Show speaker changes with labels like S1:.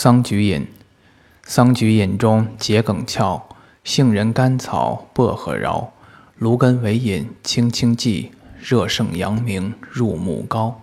S1: 桑菊饮，桑菊饮中桔梗翘，杏仁甘草薄荷饶，芦根为饮，清清剂，热盛阳明入目膏。